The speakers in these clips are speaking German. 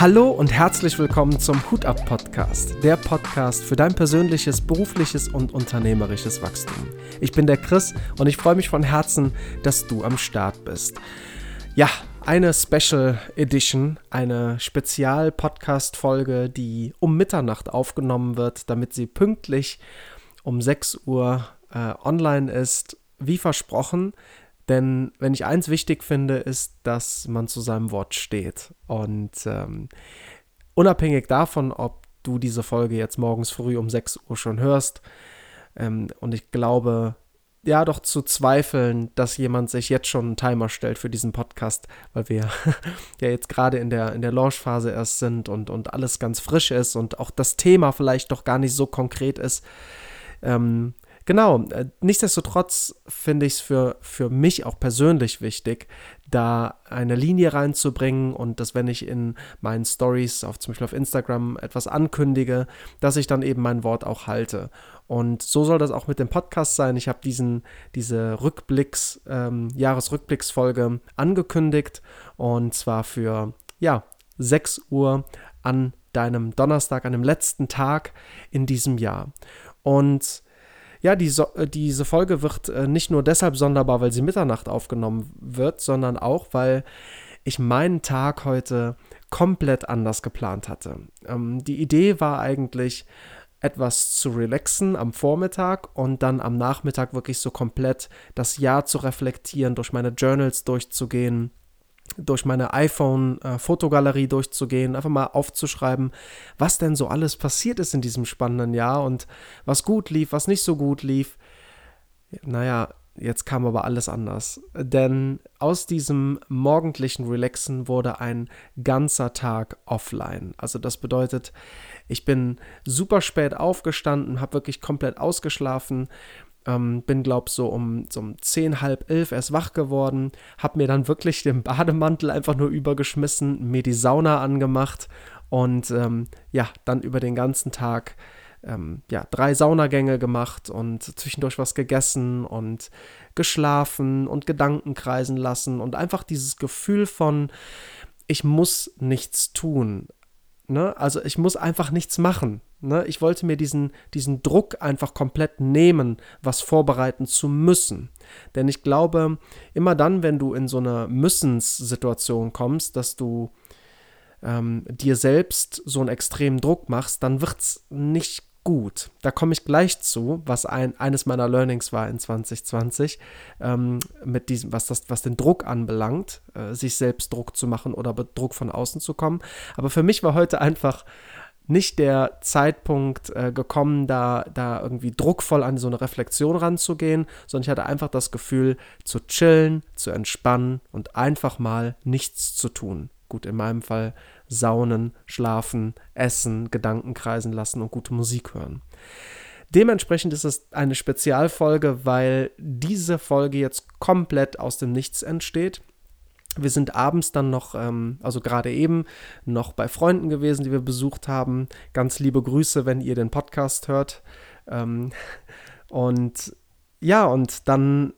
Hallo und herzlich willkommen zum Hut ab Podcast, der Podcast für dein persönliches, berufliches und unternehmerisches Wachstum. Ich bin der Chris und ich freue mich von Herzen, dass du am Start bist. Ja, eine Special Edition, eine Spezial-Podcast-Folge, die um Mitternacht aufgenommen wird, damit sie pünktlich um 6 Uhr äh, online ist, wie versprochen. Denn wenn ich eins wichtig finde, ist, dass man zu seinem Wort steht. Und ähm, unabhängig davon, ob du diese Folge jetzt morgens früh um 6 Uhr schon hörst, ähm, und ich glaube, ja, doch zu zweifeln, dass jemand sich jetzt schon einen Timer stellt für diesen Podcast, weil wir ja jetzt gerade in der, in der Launchphase erst sind und, und alles ganz frisch ist und auch das Thema vielleicht doch gar nicht so konkret ist. Ähm, Genau, äh, nichtsdestotrotz finde ich es für, für mich auch persönlich wichtig, da eine Linie reinzubringen und dass, wenn ich in meinen Stories, auf, zum Beispiel auf Instagram, etwas ankündige, dass ich dann eben mein Wort auch halte. Und so soll das auch mit dem Podcast sein. Ich habe diesen, diese Rückblicks, ähm, Jahresrückblicksfolge angekündigt und zwar für, ja, 6 Uhr an deinem Donnerstag, an dem letzten Tag in diesem Jahr. Und ja, die so äh, diese Folge wird äh, nicht nur deshalb sonderbar, weil sie Mitternacht aufgenommen wird, sondern auch, weil ich meinen Tag heute komplett anders geplant hatte. Ähm, die Idee war eigentlich, etwas zu relaxen am Vormittag und dann am Nachmittag wirklich so komplett das Jahr zu reflektieren, durch meine Journals durchzugehen, durch meine iPhone-Fotogalerie durchzugehen, einfach mal aufzuschreiben, was denn so alles passiert ist in diesem spannenden Jahr und was gut lief, was nicht so gut lief. Naja, jetzt kam aber alles anders. Denn aus diesem morgendlichen Relaxen wurde ein ganzer Tag offline. Also das bedeutet, ich bin super spät aufgestanden, habe wirklich komplett ausgeschlafen, ähm, bin, glaub so um, so um 10, halb elf erst wach geworden, hab mir dann wirklich den Bademantel einfach nur übergeschmissen, mir die Sauna angemacht und ähm, ja, dann über den ganzen Tag ähm, ja, drei Saunagänge gemacht und zwischendurch was gegessen und geschlafen und Gedanken kreisen lassen und einfach dieses Gefühl von, ich muss nichts tun. Ne? Also ich muss einfach nichts machen. Ne? Ich wollte mir diesen, diesen Druck einfach komplett nehmen, was vorbereiten zu müssen. Denn ich glaube, immer dann, wenn du in so eine Müssenssituation kommst, dass du ähm, dir selbst so einen extremen Druck machst, dann wird es nicht gut. Da komme ich gleich zu, was ein, eines meiner Learnings war in 2020, ähm, mit diesem, was, das, was den Druck anbelangt, äh, sich selbst Druck zu machen oder Druck von außen zu kommen. Aber für mich war heute einfach nicht der Zeitpunkt äh, gekommen, da, da irgendwie druckvoll an so eine Reflexion ranzugehen, sondern ich hatte einfach das Gefühl, zu chillen, zu entspannen und einfach mal nichts zu tun. Gut, in meinem Fall saunen, schlafen, essen, Gedanken kreisen lassen und gute Musik hören. Dementsprechend ist es eine Spezialfolge, weil diese Folge jetzt komplett aus dem Nichts entsteht. Wir sind abends dann noch, ähm, also gerade eben, noch bei Freunden gewesen, die wir besucht haben. Ganz liebe Grüße, wenn ihr den Podcast hört. Ähm, und ja, und dann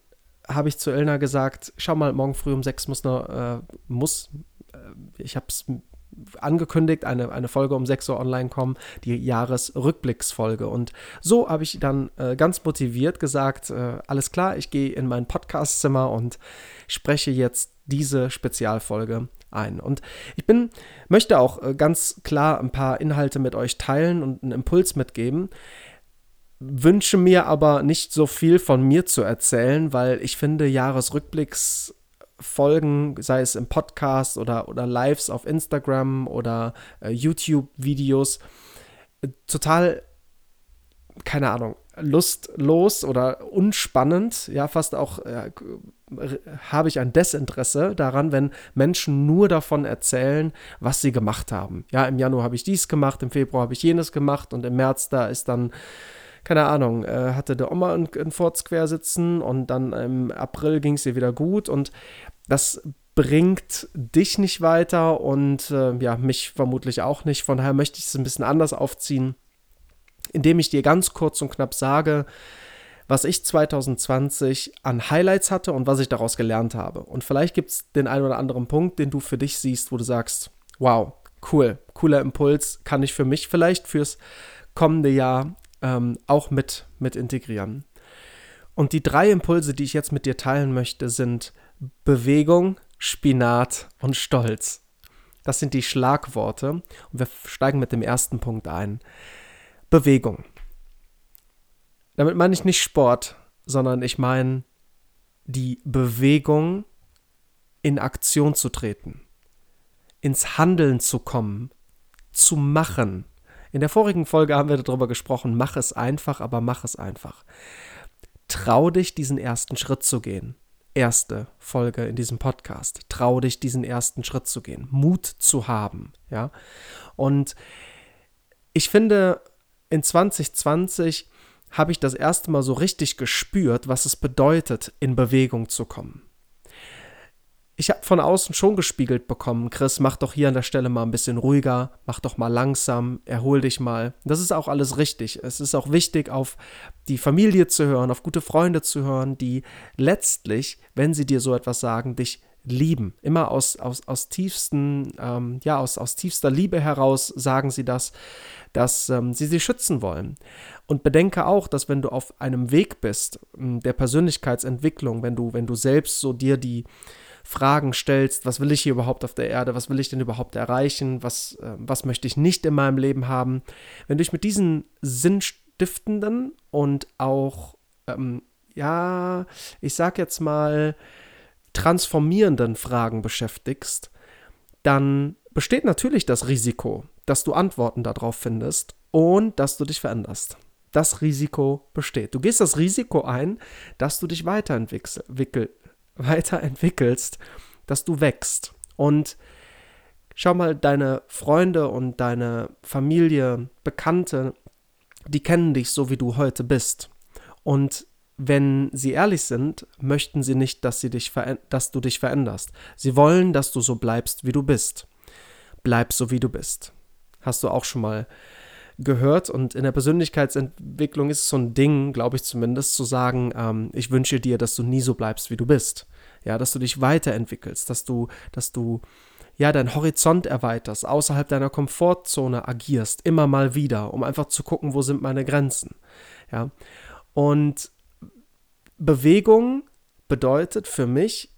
habe ich zu Elna gesagt, schau mal, morgen früh um sechs muss noch, äh, muss, äh, ich habe es angekündigt, eine, eine Folge um 6 Uhr online kommen, die Jahresrückblicksfolge. Und so habe ich dann äh, ganz motiviert gesagt, äh, alles klar, ich gehe in mein Podcastzimmer und spreche jetzt diese Spezialfolge ein. Und ich bin, möchte auch äh, ganz klar ein paar Inhalte mit euch teilen und einen Impuls mitgeben wünsche mir aber nicht so viel von mir zu erzählen, weil ich finde, Jahresrückblicks Folgen, sei es im Podcast oder, oder Lives auf Instagram oder äh, YouTube-Videos, total, keine Ahnung, lustlos oder unspannend, ja, fast auch äh, habe ich ein Desinteresse daran, wenn Menschen nur davon erzählen, was sie gemacht haben. Ja, im Januar habe ich dies gemacht, im Februar habe ich jenes gemacht und im März da ist dann keine Ahnung, äh, hatte der Oma in, in Forts quer sitzen und dann im April ging es ihr wieder gut und das bringt dich nicht weiter und äh, ja, mich vermutlich auch nicht. Von daher möchte ich es ein bisschen anders aufziehen, indem ich dir ganz kurz und knapp sage, was ich 2020 an Highlights hatte und was ich daraus gelernt habe. Und vielleicht gibt es den einen oder anderen Punkt, den du für dich siehst, wo du sagst, wow, cool, cooler Impuls, kann ich für mich vielleicht fürs kommende Jahr ähm, auch mit, mit integrieren. Und die drei Impulse, die ich jetzt mit dir teilen möchte, sind Bewegung, Spinat und Stolz. Das sind die Schlagworte und wir steigen mit dem ersten Punkt ein. Bewegung. Damit meine ich nicht Sport, sondern ich meine die Bewegung, in Aktion zu treten, ins Handeln zu kommen, zu machen. In der vorigen Folge haben wir darüber gesprochen, mach es einfach, aber mach es einfach. Trau dich, diesen ersten Schritt zu gehen erste Folge in diesem Podcast. Trau dich, diesen ersten Schritt zu gehen, Mut zu haben, ja. Und ich finde, in 2020 habe ich das erste Mal so richtig gespürt, was es bedeutet, in Bewegung zu kommen ich habe von außen schon gespiegelt bekommen, Chris, mach doch hier an der Stelle mal ein bisschen ruhiger, mach doch mal langsam, erhol dich mal. Das ist auch alles richtig. Es ist auch wichtig, auf die Familie zu hören, auf gute Freunde zu hören, die letztlich, wenn sie dir so etwas sagen, dich lieben. Immer aus, aus, aus tiefsten, ähm, ja, aus, aus tiefster Liebe heraus sagen sie das, dass ähm, sie sie schützen wollen. Und bedenke auch, dass wenn du auf einem Weg bist, der Persönlichkeitsentwicklung, wenn du, wenn du selbst so dir die Fragen stellst, was will ich hier überhaupt auf der Erde, was will ich denn überhaupt erreichen, was, äh, was möchte ich nicht in meinem Leben haben. Wenn du dich mit diesen sinnstiftenden und auch, ähm, ja, ich sag jetzt mal, transformierenden Fragen beschäftigst, dann besteht natürlich das Risiko, dass du Antworten darauf findest und dass du dich veränderst. Das Risiko besteht. Du gehst das Risiko ein, dass du dich weiterentwickelst, weiterentwickelst, dass du wächst. Und schau mal, deine Freunde und deine Familie, Bekannte, die kennen dich so, wie du heute bist. Und wenn sie ehrlich sind, möchten sie nicht, dass, sie dich dass du dich veränderst. Sie wollen, dass du so bleibst, wie du bist. Bleib so, wie du bist. Hast du auch schon mal gehört. Und in der Persönlichkeitsentwicklung ist es so ein Ding, glaube ich zumindest, zu sagen, ähm, ich wünsche dir, dass du nie so bleibst, wie du bist. Ja, dass du dich weiterentwickelst, dass du, dass du ja, deinen Horizont erweiterst, außerhalb deiner Komfortzone agierst, immer mal wieder, um einfach zu gucken, wo sind meine Grenzen. Ja. Und Bewegung bedeutet für mich,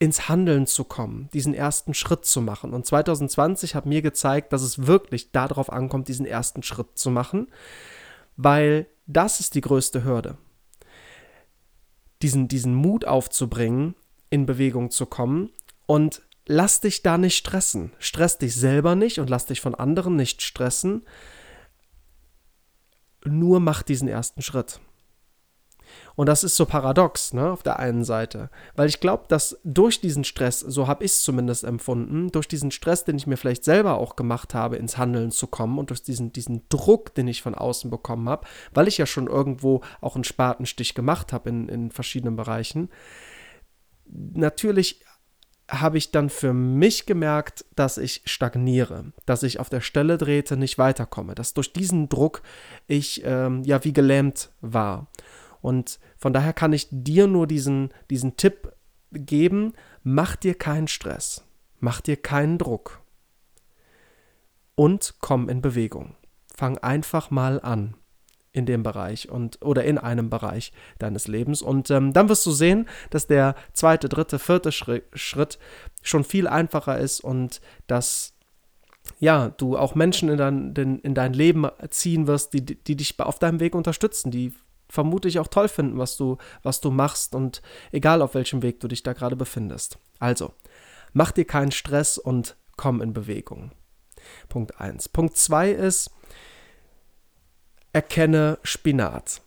ins Handeln zu kommen, diesen ersten Schritt zu machen. Und 2020 hat mir gezeigt, dass es wirklich darauf ankommt, diesen ersten Schritt zu machen, weil das ist die größte Hürde. Diesen, diesen Mut aufzubringen, in Bewegung zu kommen und lass dich da nicht stressen. Stress dich selber nicht und lass dich von anderen nicht stressen. Nur mach diesen ersten Schritt. Und das ist so paradox, ne, auf der einen Seite. Weil ich glaube, dass durch diesen Stress, so habe ich es zumindest empfunden, durch diesen Stress, den ich mir vielleicht selber auch gemacht habe, ins Handeln zu kommen und durch diesen, diesen Druck, den ich von außen bekommen habe, weil ich ja schon irgendwo auch einen Spatenstich gemacht habe in, in verschiedenen Bereichen, natürlich habe ich dann für mich gemerkt, dass ich stagniere, dass ich auf der Stelle drehte, nicht weiterkomme, dass durch diesen Druck ich ähm, ja wie gelähmt war. Und von daher kann ich dir nur diesen, diesen Tipp geben, mach dir keinen Stress, mach dir keinen Druck und komm in Bewegung. Fang einfach mal an in dem Bereich und oder in einem Bereich deines Lebens und ähm, dann wirst du sehen, dass der zweite, dritte, vierte Schritt schon viel einfacher ist und dass ja, du auch Menschen in dein, in dein Leben ziehen wirst, die, die dich auf deinem Weg unterstützen, die vermutlich auch toll finden, was du, was du machst und egal auf welchem Weg du dich da gerade befindest. Also, mach dir keinen Stress und komm in Bewegung. Punkt 1. Punkt 2 ist, erkenne Spinat.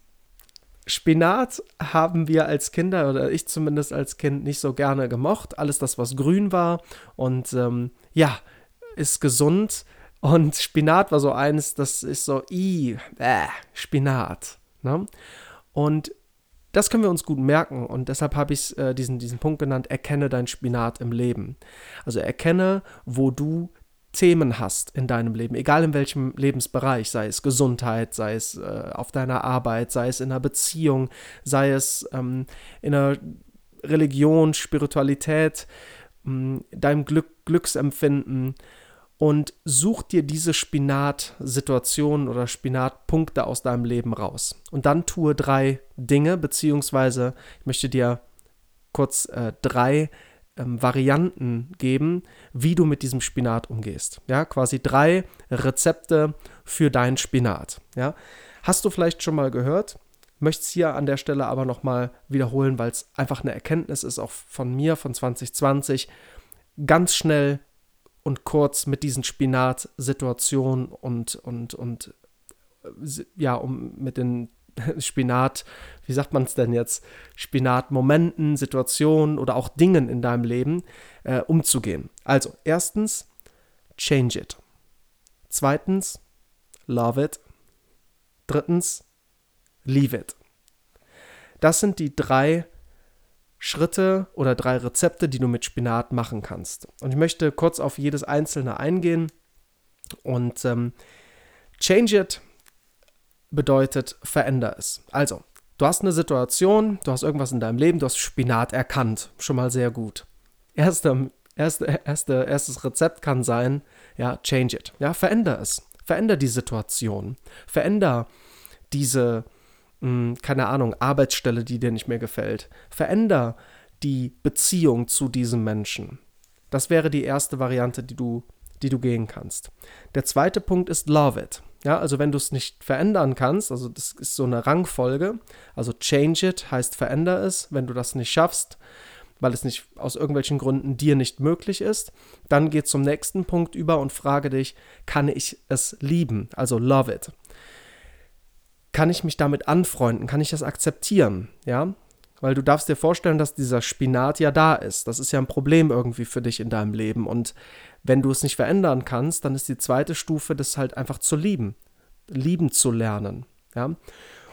Spinat haben wir als Kinder, oder ich zumindest als Kind, nicht so gerne gemocht. Alles das, was grün war und ähm, ja, ist gesund. Und Spinat war so eines, das ist so, i, äh, Spinat. Ne? Und das können wir uns gut merken und deshalb habe ich äh, diesen, diesen Punkt genannt, erkenne dein Spinat im Leben. Also erkenne, wo du Themen hast in deinem Leben, egal in welchem Lebensbereich, sei es Gesundheit, sei es äh, auf deiner Arbeit, sei es in einer Beziehung, sei es ähm, in einer Religion, Spiritualität, mh, deinem Glück, Glücksempfinden und such dir diese Spinatsituationen oder Spinatpunkte aus deinem Leben raus. Und dann tue drei Dinge, beziehungsweise ich möchte dir kurz äh, drei ähm, Varianten geben, wie du mit diesem Spinat umgehst. Ja, quasi drei Rezepte für deinen Spinat. Ja, hast du vielleicht schon mal gehört? Möchte es hier an der Stelle aber nochmal wiederholen, weil es einfach eine Erkenntnis ist, auch von mir, von 2020. Ganz schnell und kurz mit diesen Spinatsituationen und, und, und äh, ja, um mit den Spinat, wie sagt man es denn jetzt, Spinatmomenten, Situationen oder auch Dingen in deinem Leben äh, umzugehen. Also, erstens, change it. Zweitens, love it. Drittens, leave it. Das sind die drei Schritte oder drei Rezepte, die du mit Spinat machen kannst. Und ich möchte kurz auf jedes einzelne eingehen. Und ähm, change it bedeutet veränder es. Also, du hast eine Situation, du hast irgendwas in deinem Leben, du hast Spinat erkannt. Schon mal sehr gut. Erste, erste, erste, erstes Rezept kann sein, ja, change it. Ja, veränder es. Veränder die Situation. Veränder diese mh, hm, keine Ahnung, Arbeitsstelle, die dir nicht mehr gefällt. Veränder die Beziehung zu diesem Menschen. Das wäre die erste Variante, die du, die du gehen kannst. Der zweite Punkt ist Love it. Ja, also wenn du es nicht verändern kannst, also das ist so eine Rangfolge, also change it heißt veränder es, wenn du das nicht schaffst, weil es nicht aus irgendwelchen Gründen dir nicht möglich ist, dann geh zum nächsten Punkt über und frage dich, kann ich es lieben? Also love it kann ich mich damit anfreunden? Kann ich das akzeptieren? Ja, weil du darfst dir vorstellen, dass dieser Spinat ja da ist. Das ist ja ein Problem irgendwie für dich in deinem Leben. Und wenn du es nicht verändern kannst, dann ist die zweite Stufe, das halt einfach zu lieben, lieben zu lernen. Ja,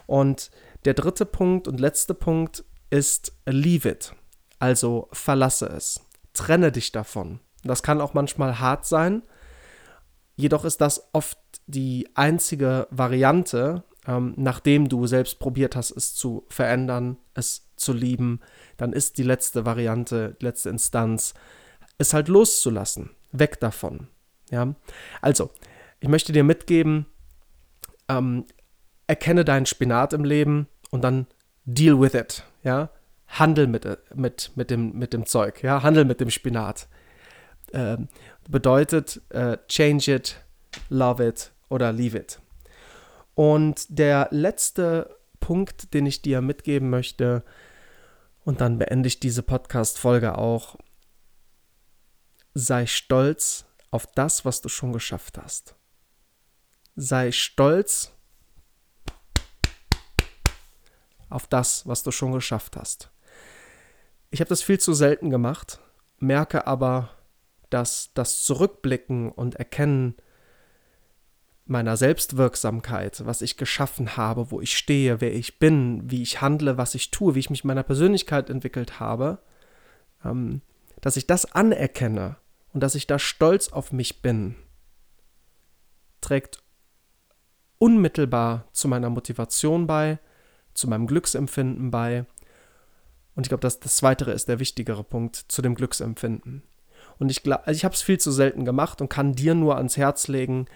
und der dritte Punkt und letzte Punkt ist leave it, also verlasse es, trenne dich davon. Das kann auch manchmal hart sein. Jedoch ist das oft die einzige Variante, ähm, nachdem du selbst probiert hast, es zu verändern, es zu lieben, dann ist die letzte Variante, die letzte Instanz, es halt loszulassen, weg davon. Ja, also ich möchte dir mitgeben, ähm, erkenne deinen Spinat im Leben und dann deal with it. Ja, handel mit, mit, mit, dem, mit dem Zeug. Ja, handel mit dem Spinat. Äh, bedeutet äh, change it, love it oder leave it. Und der letzte Punkt, den ich dir mitgeben möchte, und dann beende ich diese Podcast-Folge auch, sei stolz auf das, was du schon geschafft hast. Sei stolz auf das, was du schon geschafft hast. Ich habe das viel zu selten gemacht, merke aber, dass das Zurückblicken und Erkennen meiner Selbstwirksamkeit, was ich geschaffen habe, wo ich stehe, wer ich bin, wie ich handle, was ich tue, wie ich mich meiner Persönlichkeit entwickelt habe, ähm, dass ich das anerkenne und dass ich da stolz auf mich bin, trägt unmittelbar zu meiner Motivation bei, zu meinem Glücksempfinden bei. Und ich glaube, dass das Weitere ist der wichtigere Punkt zu dem Glücksempfinden. Und ich also ich habe es viel zu selten gemacht und kann dir nur ans Herz legen,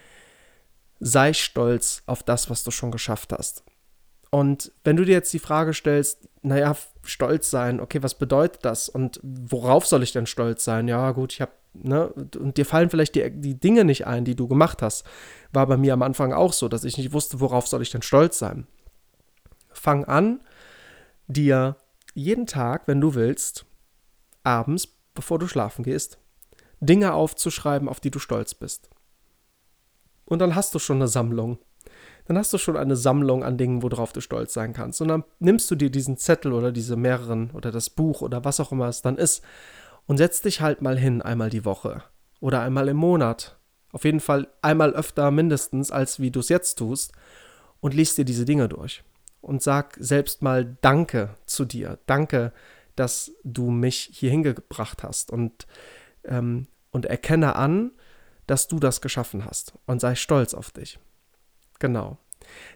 sei stolz auf das, was du schon geschafft hast. Und wenn du dir jetzt die Frage stellst, naja, stolz sein, okay, was bedeutet das und worauf soll ich denn stolz sein? Ja, gut, ich habe, ne, und dir fallen vielleicht die, die Dinge nicht ein, die du gemacht hast. War bei mir am Anfang auch so, dass ich nicht wusste, worauf soll ich denn stolz sein. Fang an, dir jeden Tag, wenn du willst, abends, bevor du schlafen gehst, Dinge aufzuschreiben, auf die du stolz bist. Und dann hast du schon eine Sammlung. Dann hast du schon eine Sammlung an Dingen, worauf du stolz sein kannst. Und dann nimmst du dir diesen Zettel oder diese mehreren oder das Buch oder was auch immer es dann ist und setzt dich halt mal hin, einmal die Woche oder einmal im Monat. Auf jeden Fall einmal öfter mindestens, als wie du es jetzt tust und liest dir diese Dinge durch. Und sag selbst mal Danke zu dir. Danke, dass du mich hier hingebracht hast. Und, ähm, und erkenne an, dass du das geschaffen hast und sei stolz auf dich. Genau.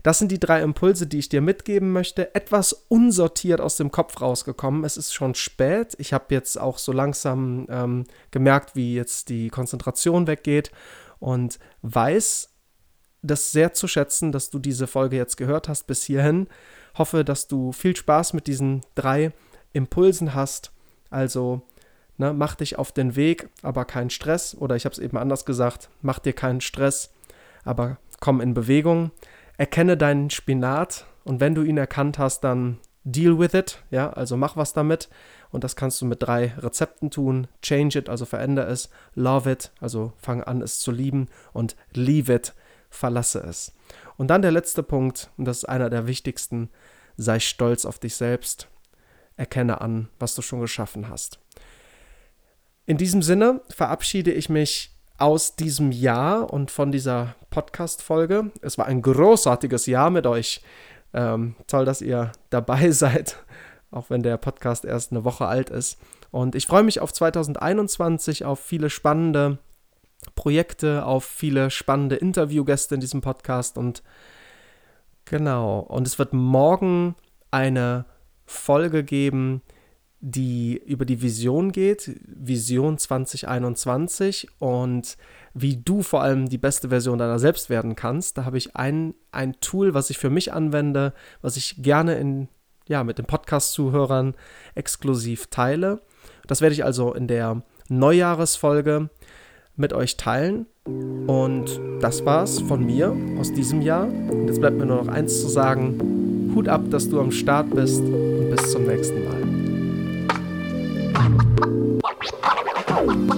Das sind die drei Impulse, die ich dir mitgeben möchte. Etwas unsortiert aus dem Kopf rausgekommen. Es ist schon spät. Ich habe jetzt auch so langsam ähm, gemerkt, wie jetzt die Konzentration weggeht und weiß das sehr zu schätzen, dass du diese Folge jetzt gehört hast bis hierhin. Hoffe, dass du viel Spaß mit diesen drei Impulsen hast. Also ne, mach dich auf den Weg, aber keinen Stress. Oder ich habe es eben anders gesagt, mach dir keinen Stress, aber komm in Bewegung. Erkenne deinen Spinat und wenn du ihn erkannt hast, dann deal with it. Ja, also mach was damit. Und das kannst du mit drei Rezepten tun. Change it, also verändere es. Love it, also fang an, es zu lieben. Und leave it, verlasse es. Und dann der letzte Punkt, und das ist einer der wichtigsten, sei stolz auf dich selbst. Erkenne an, was du schon geschaffen hast. In diesem Sinne verabschiede ich mich aus diesem Jahr und von dieser Podcast-Folge. Es war ein großartiges Jahr mit euch. Ähm, toll, dass ihr dabei seid, auch wenn der Podcast erst eine Woche alt ist. Und ich freue mich auf 2021, auf viele spannende Projekte, auf viele spannende Interviewgäste in diesem Podcast und genau. Und es wird morgen eine Folge geben, die über die Vision geht, Vision 2021 und wie du vor allem die beste Version deiner selbst werden kannst. Da habe ich ein, ein Tool, was ich für mich anwende, was ich gerne in, ja, mit den Podcast-Zuhörern exklusiv teile. Das werde ich also in der Neujahresfolge mit euch teilen. Und das war's von mir aus diesem Jahr. Und jetzt bleibt mir nur noch eins zu sagen. Hut ab, dass du am Start bist und bis zum nächsten Mal. Bye.